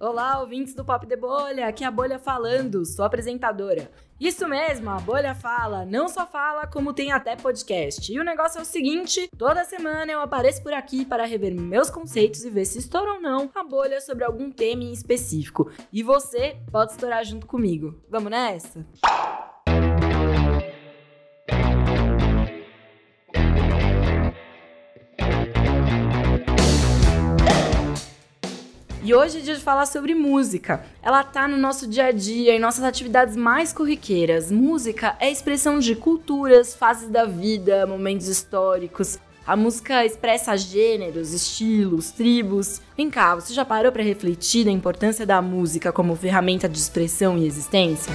Olá, ouvintes do Pop de Bolha, aqui é a Bolha falando, sou apresentadora. Isso mesmo, a Bolha fala, não só fala, como tem até podcast. E o negócio é o seguinte: toda semana eu apareço por aqui para rever meus conceitos e ver se estoura ou não a bolha sobre algum tema em específico. E você pode estourar junto comigo. Vamos nessa? E hoje é dia de falar sobre música. Ela tá no nosso dia a dia, em nossas atividades mais corriqueiras. Música é expressão de culturas, fases da vida, momentos históricos. A música expressa gêneros, estilos, tribos. Vem cá, você já parou para refletir na importância da música como ferramenta de expressão e existência?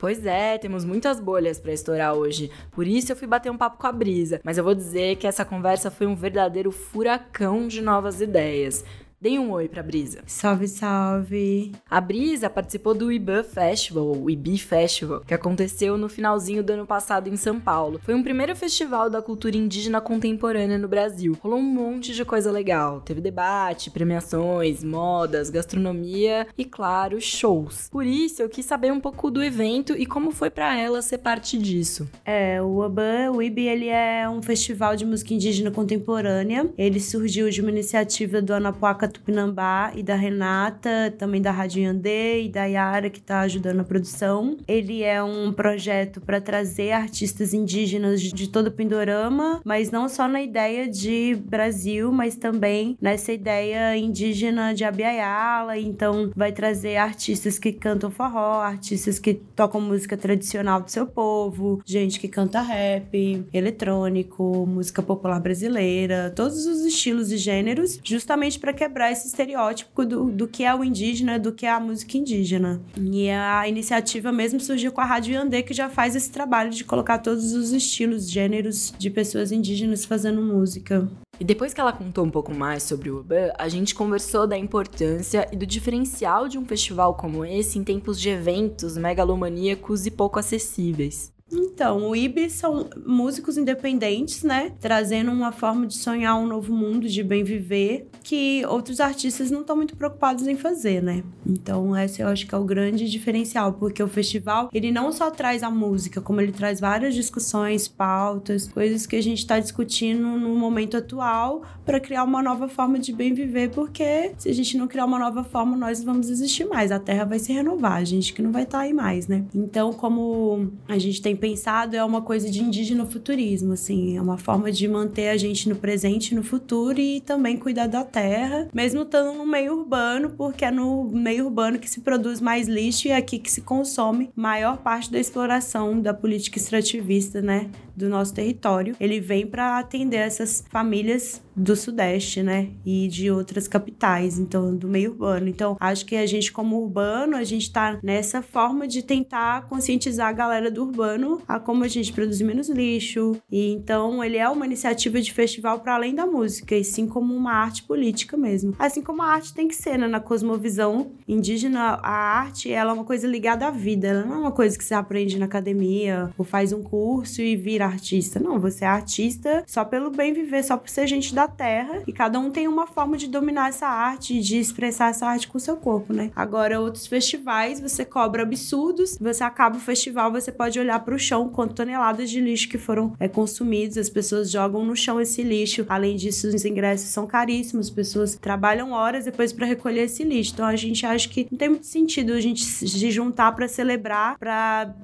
Pois é, temos muitas bolhas para estourar hoje. Por isso eu fui bater um papo com a Brisa, mas eu vou dizer que essa conversa foi um verdadeiro furacão de novas ideias. Deem um oi pra Brisa. Salve, salve! A Brisa participou do IBA Festival, o IB Festival, que aconteceu no finalzinho do ano passado em São Paulo. Foi um primeiro festival da cultura indígena contemporânea no Brasil. Rolou um monte de coisa legal. Teve debate, premiações, modas, gastronomia e, claro, shows. Por isso, eu quis saber um pouco do evento e como foi para ela ser parte disso. É, o IBA, o IB, ele é um festival de música indígena contemporânea. Ele surgiu de uma iniciativa do Anapuaca Tupinambá e da Renata, também da Rádio Yandê e da Yara, que está ajudando a produção. Ele é um projeto para trazer artistas indígenas de todo o Pindorama, mas não só na ideia de Brasil, mas também nessa ideia indígena de Abiaiala. Então, vai trazer artistas que cantam forró, artistas que tocam música tradicional do seu povo, gente que canta rap, eletrônico, música popular brasileira, todos os estilos e gêneros, justamente para quebrar quebrar esse estereótipo do, do que é o indígena, do que é a música indígena. E a iniciativa mesmo surgiu com a Rádio Yandê, que já faz esse trabalho de colocar todos os estilos, gêneros de pessoas indígenas fazendo música. E depois que ela contou um pouco mais sobre o Uban, a gente conversou da importância e do diferencial de um festival como esse em tempos de eventos megalomaníacos e pouco acessíveis. Então, o IB são músicos independentes, né? Trazendo uma forma de sonhar um novo mundo, de bem viver, que outros artistas não estão muito preocupados em fazer, né? Então, esse eu acho que é o grande diferencial, porque o festival, ele não só traz a música, como ele traz várias discussões, pautas, coisas que a gente está discutindo no momento atual para criar uma nova forma de bem viver, porque se a gente não criar uma nova forma, nós vamos existir mais. A Terra vai se renovar, a gente que não vai estar tá aí mais, né? Então, como a gente tem pensado é uma coisa de indígena futurismo, assim, é uma forma de manter a gente no presente no futuro e também cuidar da terra, mesmo estando no meio urbano, porque é no meio urbano que se produz mais lixo e é aqui que se consome maior parte da exploração da política extrativista, né, do nosso território. Ele vem para atender essas famílias do Sudeste, né? E de outras capitais, então, do meio urbano. Então, acho que a gente, como urbano, a gente tá nessa forma de tentar conscientizar a galera do urbano a como a gente produzir menos lixo. E então, ele é uma iniciativa de festival para além da música, e sim como uma arte política mesmo. Assim como a arte tem que ser, né? Na cosmovisão indígena, a arte, ela é uma coisa ligada à vida. Ela não é uma coisa que você aprende na academia ou faz um curso e vira artista. Não, você é artista só pelo bem viver, só por ser gente da terra e cada um tem uma forma de dominar essa arte, de expressar essa arte com o seu corpo, né? Agora, outros festivais, você cobra absurdos, você acaba o festival, você pode olhar para o chão quanto toneladas de lixo que foram é, consumidos, as pessoas jogam no chão esse lixo. Além disso, os ingressos são caríssimos, as pessoas trabalham horas depois para recolher esse lixo. Então, a gente acha que não tem muito sentido a gente se juntar para celebrar, para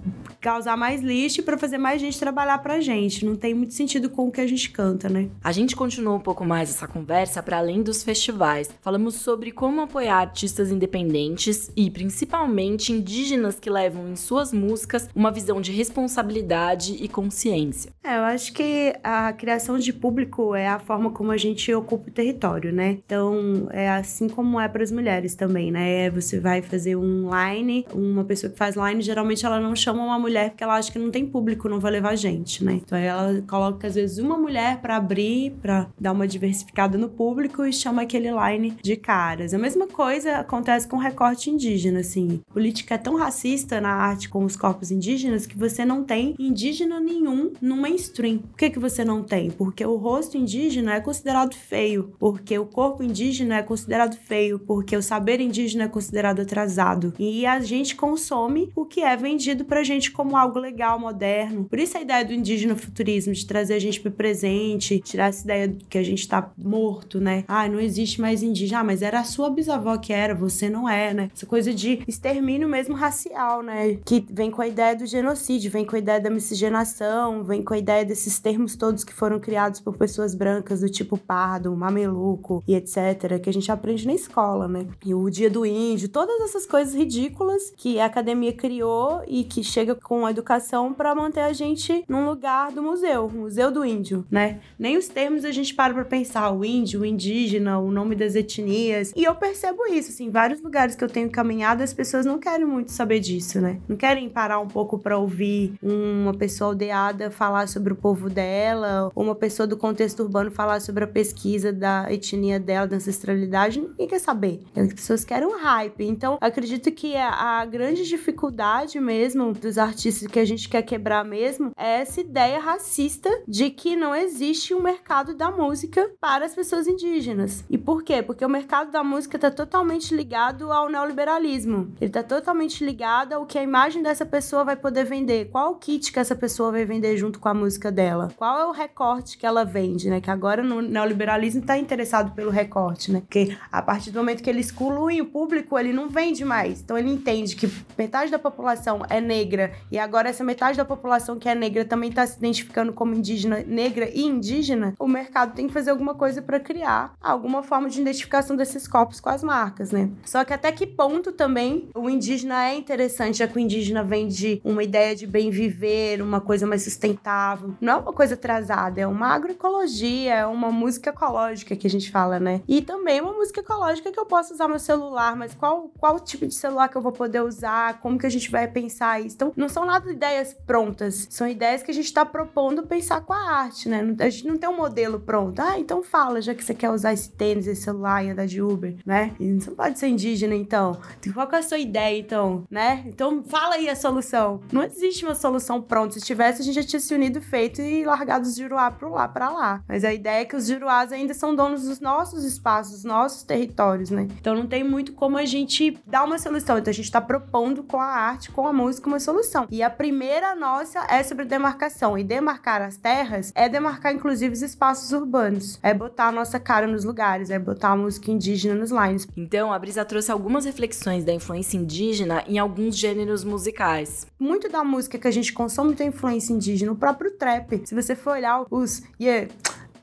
causar mais lixo e para fazer mais gente trabalhar pra gente. Não tem muito sentido com o que a gente canta, né? A gente continuou um pouco mais essa conversa para além dos festivais. Falamos sobre como apoiar artistas independentes e principalmente indígenas que levam em suas músicas uma visão de responsabilidade e consciência. É, eu acho que a criação de público é a forma como a gente ocupa o território, né? Então, é assim como é para as mulheres também, né? Você vai fazer um line, uma pessoa que faz line, geralmente ela não chama uma mulher porque ela acha que não tem público, não vai levar gente. Né? Então ela coloca às vezes uma mulher para abrir, para dar uma diversificada no público e chama aquele line de caras. A mesma coisa acontece com recorte indígena, assim. A política é tão racista na arte com os corpos indígenas que você não tem indígena nenhum no mainstream. Por que, que você não tem? Porque o rosto indígena é considerado feio, porque o corpo indígena é considerado feio, porque o saber indígena é considerado atrasado. E a gente consome o que é vendido pra gente como algo legal, moderno. Por isso a ideia do indígena futurismo, de trazer a gente pro presente, tirar essa ideia que a gente tá morto, né? Ah, não existe mais indígena. Ah, mas era a sua bisavó que era, você não é, né? Essa coisa de extermínio mesmo racial, né? Que vem com a ideia do genocídio, vem com a ideia da miscigenação, vem com a ideia desses termos todos que foram criados por pessoas brancas do tipo pardo, mameluco e etc, que a gente aprende na escola, né? E o dia do índio, todas essas coisas ridículas que a academia criou e que chega com a educação para manter a gente num lugar do museu, Museu do Índio, né? Nem os termos a gente para pra pensar, o índio, o indígena, o nome das etnias. E eu percebo isso, assim, vários lugares que eu tenho caminhado, as pessoas não querem muito saber disso, né? Não querem parar um pouco para ouvir uma pessoa aldeada falar sobre o povo dela, ou uma pessoa do contexto urbano falar sobre a pesquisa da etnia dela, da ancestralidade. Ninguém quer saber. As pessoas querem um hype. Então, acredito que a, grande dificuldade mesmo dos artistas que a gente quer quebrar mesmo é essa ideia racista de que não existe um mercado da música para as pessoas indígenas. E por quê? Porque o mercado da música está totalmente ligado ao neoliberalismo. Ele está totalmente ligado ao que a imagem dessa pessoa vai poder vender. Qual o kit que essa pessoa vai vender junto com a música dela? Qual é o recorte que ela vende, né? Que agora no neoliberalismo está interessado pelo recorte, né? Porque a partir do momento que ele exclui o público, ele não vende mais. Então ele entende que metade da população é negra e agora essa metade da população que é negra também está se identificando como indígena, negra e indígena. O mercado tem que fazer alguma coisa para criar alguma forma de identificação desses corpos com as marcas, né? Só que até que ponto também o indígena é interessante, já que o indígena vem de uma ideia de bem viver, uma coisa mais sustentável. Não é uma coisa atrasada, é uma agroecologia, é uma música ecológica que a gente fala, né? E também uma música ecológica que eu posso usar meu celular, mas qual, qual tipo de celular que eu vou poder usar? Como que a gente vai pensar isso? Então, não são nada ideias prontas, são ideias que a gente está propondo pensar com a arte, né? A gente não tem um modelo pronto. Ah, então fala, já que você quer usar esse tênis, esse celular e andar de Uber, né? Você não pode ser indígena, então. Qual é a sua ideia, então, né? Então fala aí a solução. Não existe uma solução pronta. Se tivesse, a gente já tinha se unido, feito e largado os juruá pro lá, pra lá. Mas a ideia é que os juruás ainda são donos dos nossos espaços, dos nossos territórios, né? Então não tem muito como a gente dar uma solução. Então a gente tá propondo com a arte, com a música, uma solução. E a primeira nossa é sobre demarcação. E demarcar as terras é demarcar, inclusive, os espaços urbanos. É botar a nossa cara nos lugares, é botar a música indígena nos lines. Então, a Brisa trouxe algumas reflexões da influência indígena em alguns gêneros musicais. Muito da música que a gente consome tem influência indígena, o próprio trap. Se você for olhar os yeah,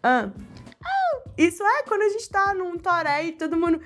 uh, isso é quando a gente tá num toré e todo mundo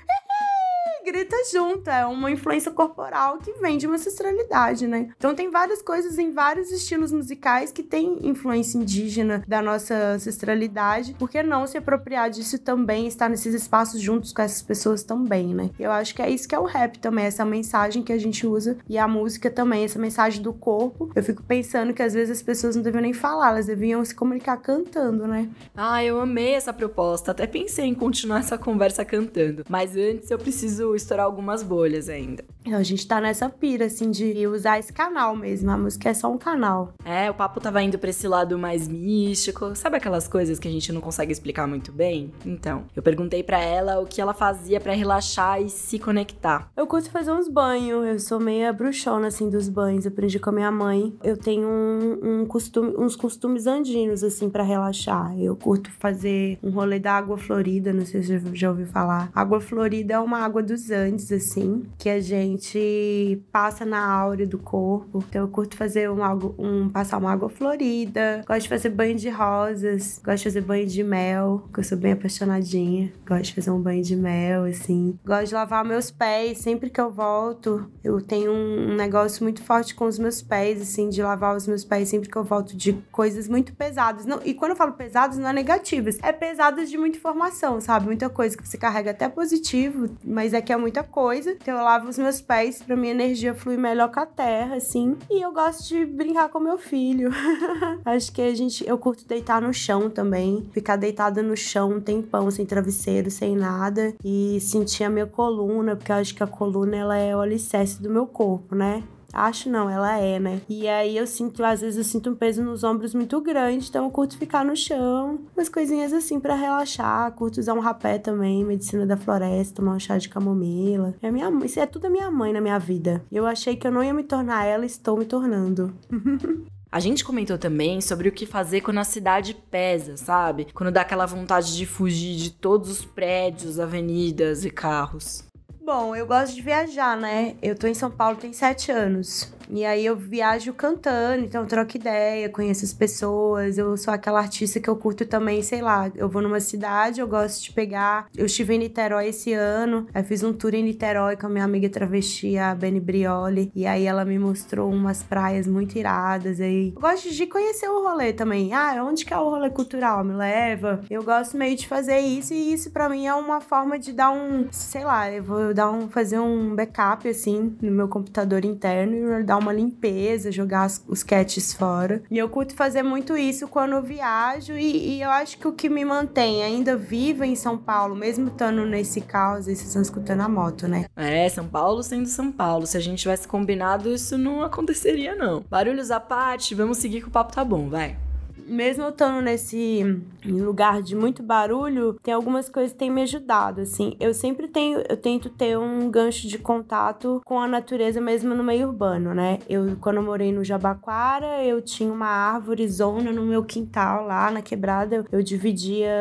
grita junto. É uma influência corporal que vem de uma ancestralidade, né? Então tem várias coisas em vários estilos musicais que tem influência indígena da nossa ancestralidade. Por que não se apropriar disso também, estar nesses espaços juntos com essas pessoas também, né? Eu acho que é isso que é o rap também, essa mensagem que a gente usa e a música também, essa mensagem do corpo. Eu fico pensando que às vezes as pessoas não deviam nem falar, elas deviam se comunicar cantando, né? Ah, eu amei essa proposta. Até pensei em continuar essa conversa cantando. Mas antes eu preciso estourar algumas bolhas ainda. A gente tá nessa pira, assim, de usar esse canal mesmo. A música é só um canal. É, o papo tava indo pra esse lado mais místico. Sabe aquelas coisas que a gente não consegue explicar muito bem? Então, eu perguntei para ela o que ela fazia para relaxar e se conectar. Eu curto fazer uns banhos. Eu sou meia bruxona, assim, dos banhos. Eu aprendi com a minha mãe. Eu tenho um, um costume, uns costumes andinos, assim, para relaxar. Eu curto fazer um rolê da água florida. Não sei se você já ouviu falar. Água florida é uma água dos Andes, assim, que a gente passa na áurea do corpo. Então eu curto fazer um, um passar uma água florida, gosto de fazer banho de rosas, gosto de fazer banho de mel, que eu sou bem apaixonadinha. Gosto de fazer um banho de mel, assim. Gosto de lavar meus pés sempre que eu volto. Eu tenho um negócio muito forte com os meus pés, assim, de lavar os meus pés sempre que eu volto de coisas muito pesadas. Não, e quando eu falo pesadas, não é negativas, é pesadas de muita informação, sabe? Muita coisa que você carrega até positivo, mas é que é muita coisa. Então eu lavo os meus pés pra minha energia fluir melhor com a terra, assim. E eu gosto de brincar com meu filho. Acho que a gente. Eu curto deitar no chão também. Ficar deitada no chão um tempão, sem travesseiro, sem nada. E sentir a minha coluna, porque eu acho que a coluna ela é o alicerce do meu corpo, né? Acho não, ela é, né? E aí eu sinto, às vezes eu sinto um peso nos ombros muito grande, então eu curto ficar no chão, umas coisinhas assim para relaxar, curto usar um rapé também, medicina da floresta, tomar um chá de camomila. É minha, isso é tudo a minha mãe na minha vida. Eu achei que eu não ia me tornar ela, estou me tornando. A gente comentou também sobre o que fazer quando a cidade pesa, sabe? Quando dá aquela vontade de fugir de todos os prédios, avenidas e carros. Bom, eu gosto de viajar, né? Eu tô em São Paulo tem sete anos. E aí eu viajo cantando, então troco ideia, conheço as pessoas. Eu sou aquela artista que eu curto também, sei lá, eu vou numa cidade, eu gosto de pegar. Eu estive em Niterói esse ano, aí fiz um tour em Niterói com a minha amiga travesti, a Beni Brioli. E aí ela me mostrou umas praias muito iradas. Aí eu gosto de conhecer o rolê também. Ah, onde que é o rolê cultural? Me leva. Eu gosto meio de fazer isso, e isso para mim é uma forma de dar um, sei lá, eu vou dar um, fazer um backup assim no meu computador interno e dar uma limpeza, jogar os catches fora. E eu curto fazer muito isso quando eu viajo e, e, eu acho que o que me mantém ainda viva em São Paulo, mesmo estando nesse caos, vocês estão escutando a moto, né? É, São Paulo sendo São Paulo. Se a gente tivesse combinado, isso não aconteceria, não. Barulhos à parte, vamos seguir que o papo tá bom, vai mesmo eu estando nesse lugar de muito barulho, tem algumas coisas que têm me ajudado, assim. Eu sempre tenho, eu tento ter um gancho de contato com a natureza mesmo no meio urbano, né? Eu, quando eu morei no Jabaquara, eu tinha uma árvore zona no meu quintal lá na quebrada, eu, dividia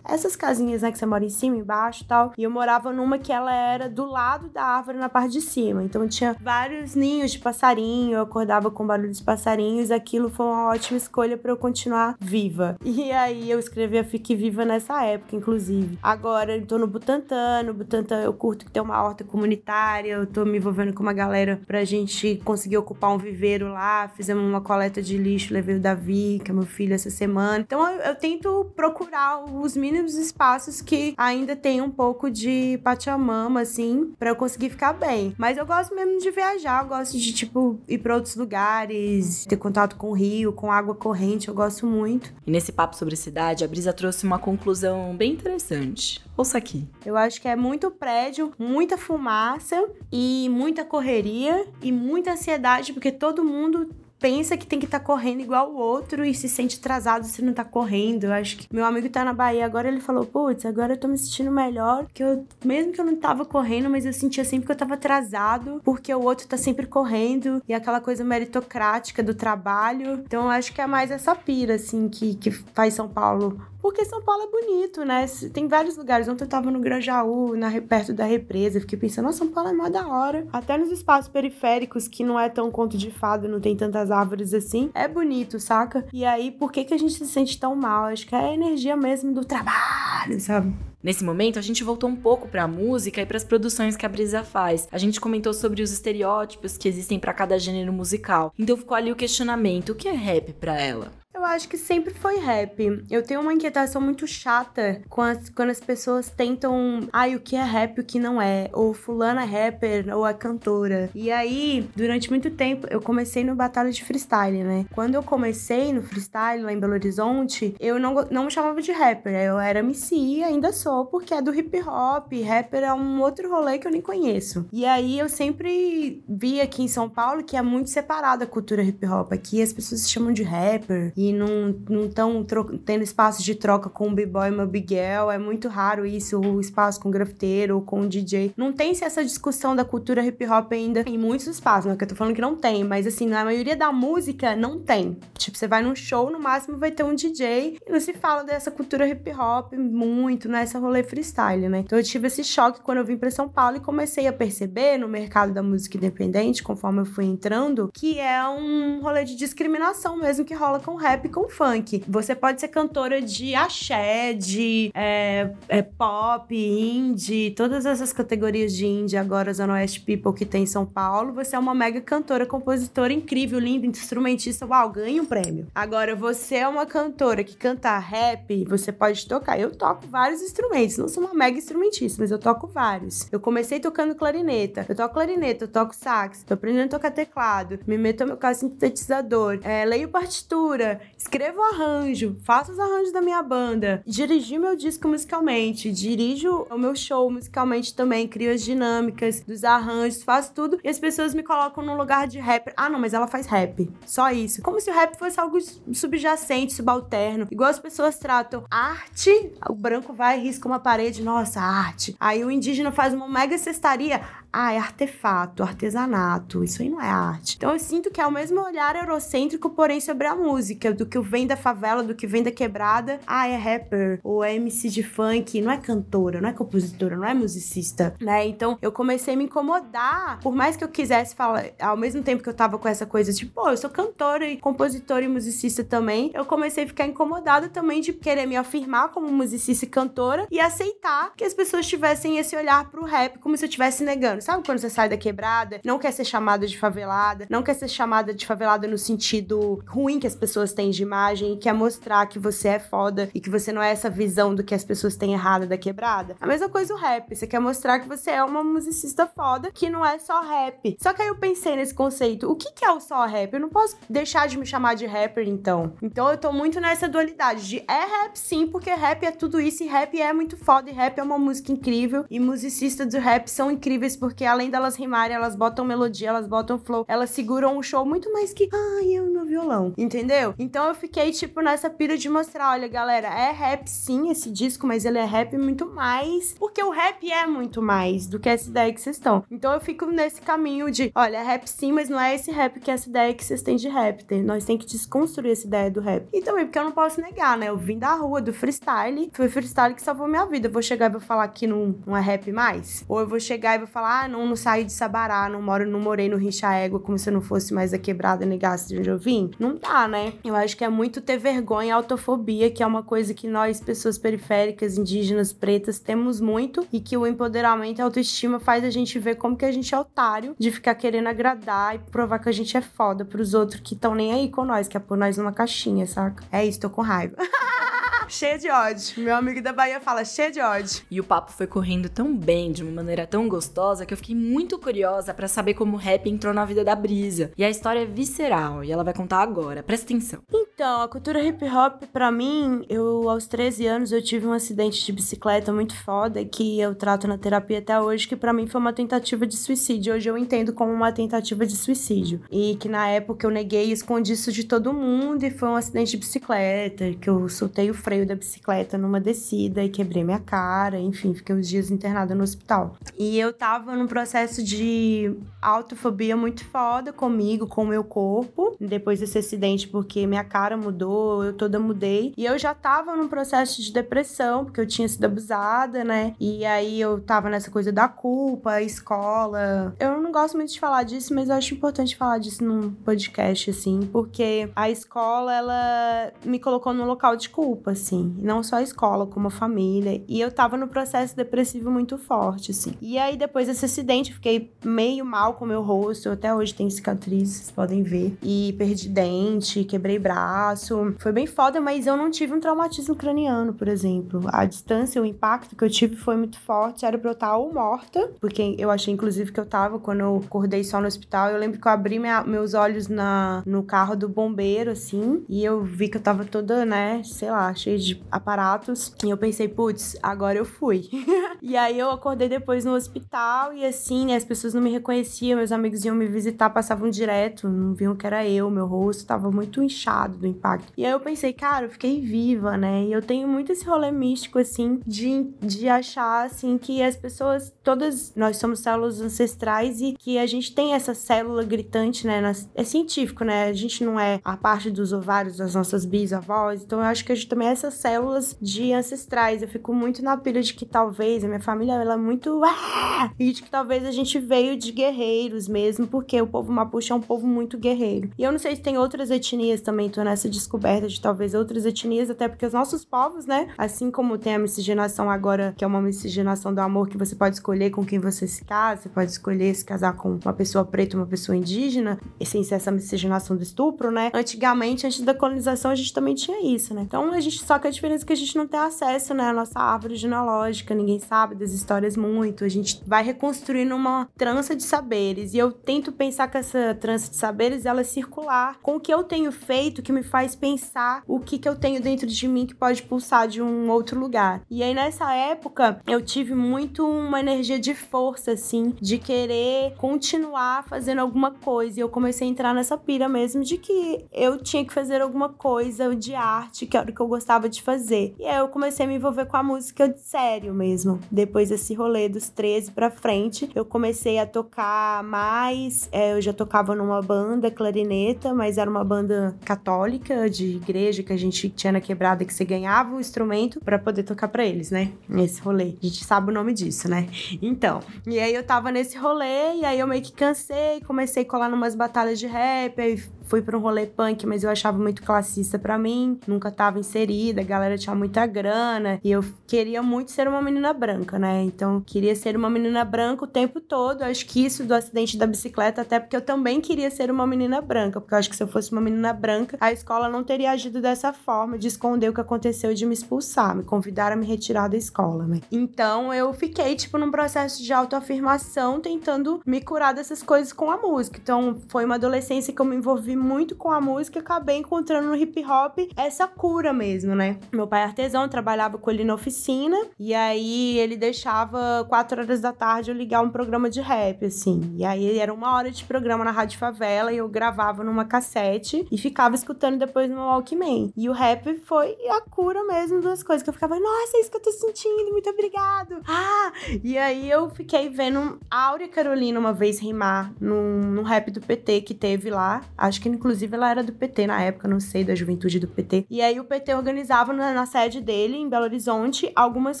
essas casinhas, né, que você mora em cima, embaixo e tal, e eu morava numa que ela era do lado da árvore na parte de cima, então tinha vários ninhos de passarinho, eu acordava com barulho de passarinhos, aquilo foi uma ótima escolha para eu continuar continuar viva. E aí eu escrevi a Fique Viva nessa época, inclusive. Agora eu tô no Butantan, no Butantan eu curto que tem uma horta comunitária, eu tô me envolvendo com uma galera pra gente conseguir ocupar um viveiro lá, fizemos uma coleta de lixo, levei o Davi, que é meu filho, essa semana. Então eu, eu tento procurar os mínimos espaços que ainda tem um pouco de Pachamama, assim, para eu conseguir ficar bem. Mas eu gosto mesmo de viajar, eu gosto de, tipo, ir pra outros lugares, ter contato com o rio, com água corrente, eu gosto muito. E nesse papo sobre cidade, a Brisa trouxe uma conclusão bem interessante. Ouça aqui. Eu acho que é muito prédio, muita fumaça e muita correria e muita ansiedade, porque todo mundo pensa que tem que estar tá correndo igual o outro e se sente atrasado se não tá correndo. Eu acho que meu amigo tá na Bahia agora, ele falou: "Putz, agora eu tô me sentindo melhor, que eu mesmo que eu não tava correndo, mas eu sentia sempre que eu tava atrasado, porque o outro tá sempre correndo e aquela coisa meritocrática do trabalho. Então eu acho que é mais essa pira assim que que faz São Paulo porque São Paulo é bonito, né? Tem vários lugares. Ontem eu tava no Grajaú, na, perto da represa. Fiquei pensando, nossa, São Paulo é mó da hora. Até nos espaços periféricos, que não é tão conto de fada, não tem tantas árvores assim. É bonito, saca? E aí, por que, que a gente se sente tão mal? Acho que é a energia mesmo do trabalho, sabe? Nesse momento, a gente voltou um pouco para a música e para as produções que a Brisa faz. A gente comentou sobre os estereótipos que existem para cada gênero musical. Então ficou ali o questionamento: o que é rap para ela? Eu acho que sempre foi rap. Eu tenho uma inquietação muito chata as, quando as pessoas tentam. Ai, o que é rap e o que não é. Ou fulana é rapper ou é cantora. E aí, durante muito tempo, eu comecei no Batalha de Freestyle, né? Quando eu comecei no freestyle lá em Belo Horizonte, eu não, não me chamava de rapper. Eu era MC, ainda sou, porque é do hip hop. Rapper é um outro rolê que eu nem conheço. E aí eu sempre vi aqui em São Paulo que é muito separada a cultura hip hop. Aqui as pessoas se chamam de rapper. E não estão tendo espaço de troca com o B-Boy e uma Bigel. É muito raro isso, o espaço com grafiteiro ou com DJ. Não tem-se essa discussão da cultura hip hop ainda em muitos espaços, não é que eu tô falando que não tem, mas assim, na maioria da música não tem. Tipo, você vai num show, no máximo vai ter um DJ e não se fala dessa cultura hip hop muito, nessa rolê freestyle, né? Então eu tive esse choque quando eu vim para São Paulo e comecei a perceber no mercado da música independente, conforme eu fui entrando, que é um rolê de discriminação mesmo que rola com rap rap com funk. Você pode ser cantora de axé, de é, é, pop, indie, todas essas categorias de indie agora, Zona Oeste People que tem em São Paulo. Você é uma mega cantora, compositora incrível, linda, instrumentista. Uau, ganha um prêmio. Agora, você é uma cantora que canta rap, você pode tocar. Eu toco vários instrumentos. Não sou uma mega instrumentista, mas eu toco vários. Eu comecei tocando clarineta. Eu toco clarineta, eu toco sax, tô aprendendo a tocar teclado, me meto no meu caso sintetizador, é, leio partitura, escrevo arranjo, faço os arranjos da minha banda, dirigi meu disco musicalmente, dirijo o meu show musicalmente também, crio as dinâmicas dos arranjos, faço tudo e as pessoas me colocam no lugar de rapper. Ah, não, mas ela faz rap. Só isso. Como se o rap fosse algo subjacente, subalterno. Igual as pessoas tratam arte, o branco vai e risca uma parede, nossa, arte. Aí o indígena faz uma mega cestaria. Ah, é artefato, artesanato, isso aí não é arte. Então eu sinto que é o mesmo olhar eurocêntrico, porém sobre a música, do que vem da favela, do que vem da quebrada. Ah, é rapper, ou é MC de funk, não é cantora, não é compositora, não é musicista, né? Então eu comecei a me incomodar, por mais que eu quisesse falar, ao mesmo tempo que eu tava com essa coisa de, pô, eu sou cantora e compositora e musicista também, eu comecei a ficar incomodada também de querer me afirmar como musicista e cantora e aceitar que as pessoas tivessem esse olhar pro rap como se eu estivesse negando Sabe quando você sai da quebrada, não quer ser chamada de favelada, não quer ser chamada de favelada no sentido ruim que as pessoas têm de imagem e quer mostrar que você é foda e que você não é essa visão do que as pessoas têm errada da quebrada? A mesma coisa o rap. Você quer mostrar que você é uma musicista foda que não é só rap. Só que aí eu pensei nesse conceito. O que, é o só rap? Eu não posso deixar de me chamar de rapper, então. Então eu tô muito nessa dualidade de é rap sim, porque rap é tudo isso e rap é muito foda e rap é uma música incrível e musicistas do rap são incríveis por porque além delas rimarem, elas botam melodia, elas botam flow, elas seguram o show muito mais que, ai, eu no violão, entendeu? Então eu fiquei, tipo, nessa pira de mostrar, olha, galera, é rap sim esse disco, mas ele é rap muito mais, porque o rap é muito mais do que essa ideia que vocês estão. Então eu fico nesse caminho de, olha, é rap sim, mas não é esse rap que é essa ideia que vocês têm de rap. Nós tem que desconstruir essa ideia do rap. E também, porque eu não posso negar, né? Eu vim da rua, do freestyle, foi o freestyle que salvou minha vida. Eu vou chegar e vou falar que não, não é rap mais? Ou eu vou chegar e vou falar, ah, não, não saio de Sabará, não moro, não morei no Richa Égua como se eu não fosse mais a quebrada e negasse de onde eu vim. Não dá, né? Eu acho que é muito ter vergonha, autofobia, que é uma coisa que nós, pessoas periféricas, indígenas, pretas, temos muito e que o empoderamento e a autoestima faz a gente ver como que a gente é otário de ficar querendo agradar e provar que a gente é foda pros outros que estão nem aí com nós, que é por nós numa caixinha, saca? É isso, tô com raiva. cheia de ódio. Meu amigo da Bahia fala cheia de ódio. E o papo foi correndo tão bem, de uma maneira tão gostosa, que eu fiquei muito curiosa para saber como o rap entrou na vida da Brisa. E a história é visceral, e ela vai contar agora. Presta atenção. Então, a cultura hip hop, para mim, eu aos 13 anos eu tive um acidente de bicicleta muito foda que eu trato na terapia até hoje, que para mim foi uma tentativa de suicídio. Hoje eu entendo como uma tentativa de suicídio. E que na época eu neguei e escondi isso de todo mundo, e foi um acidente de bicicleta, que eu soltei o freio freio da bicicleta numa descida e quebrei minha cara, enfim, fiquei uns dias internada no hospital. E eu tava num processo de autofobia muito foda comigo, com o meu corpo, depois desse acidente, porque minha cara mudou, eu toda mudei. E eu já tava num processo de depressão, porque eu tinha sido abusada, né? E aí eu tava nessa coisa da culpa, escola. Eu não gosto muito de falar disso, mas eu acho importante falar disso num podcast, assim, porque a escola, ela me colocou num local de culpa, assim. Não só a escola, como a família. E eu tava no processo depressivo muito forte, assim. E aí, depois desse acidente, fiquei meio mal com o meu rosto. Eu até hoje tenho cicatrizes, vocês podem ver. E perdi dente, quebrei braço. Foi bem foda, mas eu não tive um traumatismo craniano, por exemplo. A distância, o impacto que eu tive foi muito forte. Era pra eu estar ou morta, porque eu achei, inclusive, que eu tava quando eu acordei só no hospital. Eu lembro que eu abri minha, meus olhos na, no carro do bombeiro, assim, e eu vi que eu tava toda, né, sei lá, cheia de aparatos. E eu pensei, putz, agora eu fui. e aí eu acordei depois no hospital e assim, né, as pessoas não me reconheciam, meus amigos iam me visitar, passavam direto, não viam que era eu, meu rosto tava muito inchado do impacto. E aí eu pensei, cara, eu fiquei viva, né? E eu tenho muito esse rolê místico, assim, de, de achar, assim, que as pessoas, todas nós somos células ancestrais e que a gente tem essa célula gritante, né? É científico, né? A gente não é a parte dos ovários das nossas bisavós, então eu acho que a gente também é essa células de ancestrais. Eu fico muito na pilha de que talvez a minha família ela é muito ah! e de que talvez a gente veio de guerreiros mesmo, porque o povo mapuche é um povo muito guerreiro. E eu não sei se tem outras etnias também, tô nessa descoberta de talvez outras etnias, até porque os nossos povos, né, assim como tem a miscigenação agora, que é uma miscigenação do amor que você pode escolher com quem você se casa, você pode escolher se casar com uma pessoa preta, uma pessoa indígena, sem ser essa miscigenação do estupro, né? Antigamente, antes da colonização, a gente também tinha isso, né? Então a gente só que a diferença é que a gente não tem acesso, né, à nossa árvore genealógica, ninguém sabe das histórias muito. A gente vai reconstruindo uma trança de saberes e eu tento pensar que essa trança de saberes ela é circular com o que eu tenho feito que me faz pensar o que que eu tenho dentro de mim que pode pulsar de um outro lugar. E aí nessa época eu tive muito uma energia de força assim, de querer continuar fazendo alguma coisa. E eu comecei a entrar nessa pira mesmo de que eu tinha que fazer alguma coisa de arte, que era o que eu gostava de fazer. E aí eu comecei a me envolver com a música de sério mesmo. Depois desse rolê dos 13 pra frente, eu comecei a tocar mais. É, eu já tocava numa banda clarineta, mas era uma banda católica de igreja que a gente tinha na quebrada que você ganhava o instrumento para poder tocar para eles, né? Nesse rolê. A gente sabe o nome disso, né? Então, e aí eu tava nesse rolê e aí eu meio que cansei, comecei a colar numas batalhas de rap, aí fui para um rolê punk, mas eu achava muito classista para mim, nunca tava inserida, a galera tinha muita grana e eu queria muito ser uma menina branca, né? Então, queria ser uma menina branca o tempo todo. Acho que isso do acidente da bicicleta, até porque eu também queria ser uma menina branca, porque eu acho que se eu fosse uma menina branca, a escola não teria agido dessa forma de esconder o que aconteceu de me expulsar, me convidar a me retirar da escola, né? Então, eu fiquei tipo num processo de autoafirmação, tentando me curar dessas coisas com a música. Então, foi uma adolescência que eu me envolvi muito com a música acabei encontrando no hip hop essa cura mesmo, né? Meu pai é artesão, trabalhava com ele na oficina e aí ele deixava quatro horas da tarde eu ligar um programa de rap, assim. E aí era uma hora de programa na Rádio Favela e eu gravava numa cassete e ficava escutando depois no Walkman. E o rap foi a cura mesmo das coisas que eu ficava, nossa, é isso que eu tô sentindo, muito obrigado. Ah! E aí eu fiquei vendo a Áurea Carolina uma vez rimar num rap do PT que teve lá. Acho que inclusive ela era do PT na época, não sei, da juventude do PT. E aí o PT organizava na, na sede dele, em Belo Horizonte, algumas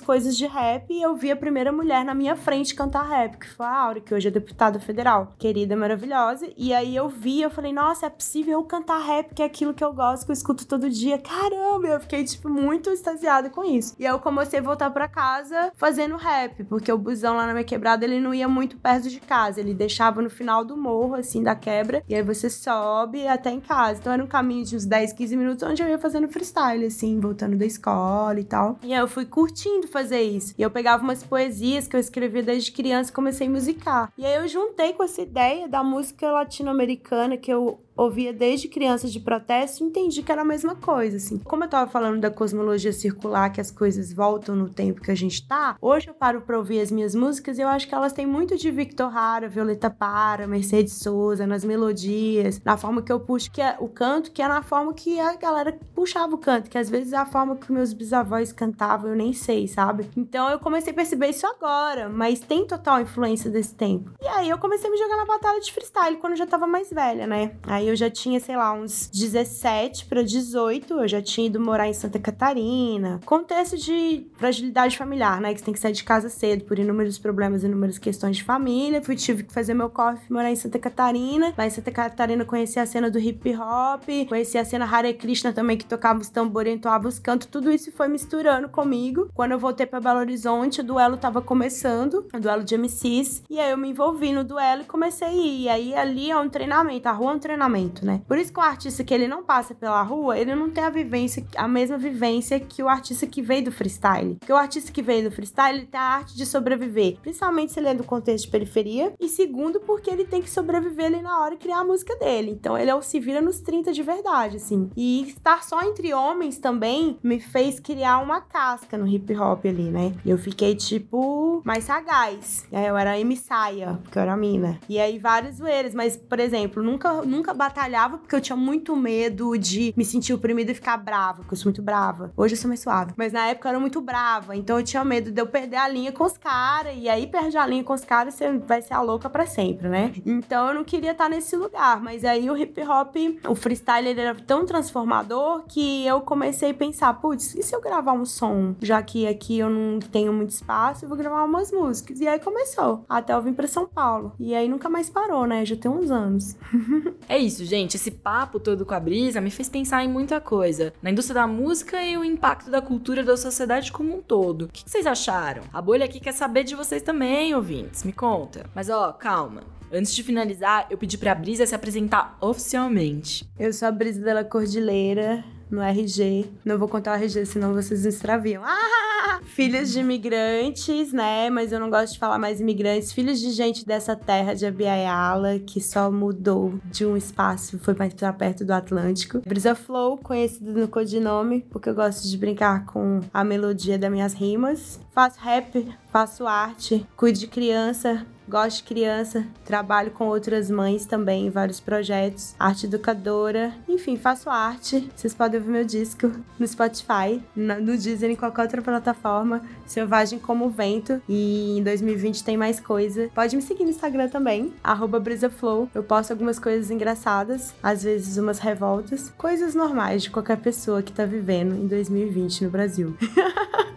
coisas de rap e eu vi a primeira mulher na minha frente cantar rap, que foi a Áurea, que hoje é deputada federal. Querida, maravilhosa. E aí eu vi, eu falei, nossa, é possível eu cantar rap, que é aquilo que eu gosto, que eu escuto todo dia. Caramba, eu fiquei, tipo, muito extasiada com isso. E aí eu comecei a voltar para casa fazendo rap, porque o busão lá na minha quebrada, ele não ia muito perto de casa, ele deixava no final do morro, assim, da quebra, e aí você sobe até em casa. Então era um caminho de uns 10, 15 minutos onde eu ia fazendo freestyle, assim, voltando da escola e tal. E aí eu fui curtindo fazer isso. E eu pegava umas poesias que eu escrevia desde criança e comecei a musicar. E aí eu juntei com essa ideia da música latino-americana que eu ouvia desde criança de protesto entendi que era a mesma coisa, assim. Como eu tava falando da cosmologia circular, que as coisas voltam no tempo que a gente tá, hoje eu paro pra ouvir as minhas músicas e eu acho que elas têm muito de Victor Hara, Violeta Para, Mercedes Souza, nas melodias, na forma que eu puxo que é o canto, que é na forma que a galera puxava o canto, que às vezes é a forma que meus bisavós cantavam, eu nem sei, sabe? Então eu comecei a perceber isso agora, mas tem total influência desse tempo. E aí eu comecei a me jogar na batalha de freestyle quando eu já tava mais velha, né? Aí eu já tinha, sei lá, uns 17 para 18, eu já tinha ido morar em Santa Catarina. Contexto de fragilidade familiar, né? Que você tem que sair de casa cedo por inúmeros problemas, inúmeras questões de família. Fui, tive que fazer meu corre, morar em Santa Catarina. Lá em Santa Catarina conheci a cena do hip hop, conheci a cena Hare Krishna também, que tocava os tambores, entoava os cantos. Tudo isso foi misturando comigo. Quando eu voltei para Belo Horizonte, o duelo tava começando, o duelo de MCs. E aí eu me envolvi no duelo e comecei a ir. E aí ali é um treinamento, a rua é um treinamento né? Por isso que o artista que ele não passa pela rua, ele não tem a vivência, a mesma vivência que o artista que veio do freestyle. Porque o artista que veio do freestyle, ele tem a arte de sobreviver, principalmente se ele é do contexto de periferia, e segundo, porque ele tem que sobreviver ali na hora e criar a música dele. Então ele é o se vira nos 30 de verdade, assim. E estar só entre homens também me fez criar uma casca no hip hop ali, né? Eu fiquei, tipo, mais sagaz. É, eu era emissaia, porque eu era mina. E aí vários zoeiras, mas, por exemplo, nunca, nunca batalhava porque eu tinha muito medo de me sentir oprimida e ficar brava, porque eu sou muito brava. Hoje eu sou mais suave. Mas na época eu era muito brava, então eu tinha medo de eu perder a linha com os caras. E aí, perde a linha com os caras, você vai ser a louca para sempre, né? Então eu não queria estar nesse lugar. Mas aí o hip hop, o freestyle, ele era tão transformador que eu comecei a pensar: putz, e se eu gravar um som? Já que aqui eu não tenho muito espaço, eu vou gravar umas músicas. E aí começou, até eu vim pra São Paulo. E aí nunca mais parou, né? Já tem uns anos. é isso, gente. Esse papo todo com a Brisa me fez pensar em muita coisa. Na indústria da música e o impacto da cultura da sociedade como um todo. O que vocês acharam? A bolha aqui quer saber de vocês também, ouvintes. Me conta. Mas ó, calma. Antes de finalizar, eu pedi pra Brisa se apresentar oficialmente. Eu sou a Brisa dela Cordilheira, no RG. Não vou contar o RG, senão vocês extraviam. Ah! Filhos de imigrantes, né? Mas eu não gosto de falar mais imigrantes. Filhos de gente dessa terra de Abiaiala, que só mudou de um espaço, foi mais pra perto do Atlântico. Brisa Flow, conhecido no codinome, porque eu gosto de brincar com a melodia das minhas rimas. Faço rap, faço arte, cuido de criança, gosto de criança, trabalho com outras mães também em vários projetos, arte educadora, enfim, faço arte. Vocês podem ouvir meu disco no Spotify, no Deezer, em qualquer outra plataforma, Selvagem como o Vento. E em 2020 tem mais coisa. Pode me seguir no Instagram também, brisaflow. Eu posto algumas coisas engraçadas, às vezes umas revoltas, coisas normais de qualquer pessoa que tá vivendo em 2020 no Brasil.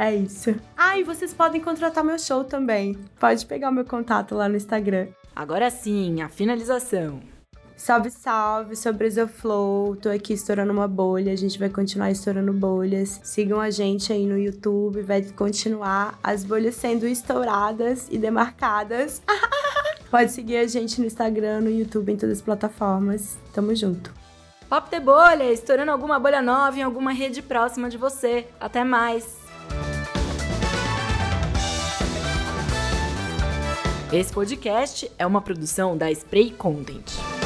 É isso. Ah, e vocês podem contratar meu show também. Pode pegar o meu contato lá no Instagram. Agora sim, a finalização. Salve, salve, sou a Brisa Flow, tô aqui estourando uma bolha, a gente vai continuar estourando bolhas. Sigam a gente aí no YouTube, vai continuar as bolhas sendo estouradas e demarcadas. Pode seguir a gente no Instagram, no YouTube, em todas as plataformas. Tamo junto. Pop de bolha, estourando alguma bolha nova em alguma rede próxima de você. Até mais! Esse podcast é uma produção da Spray Content.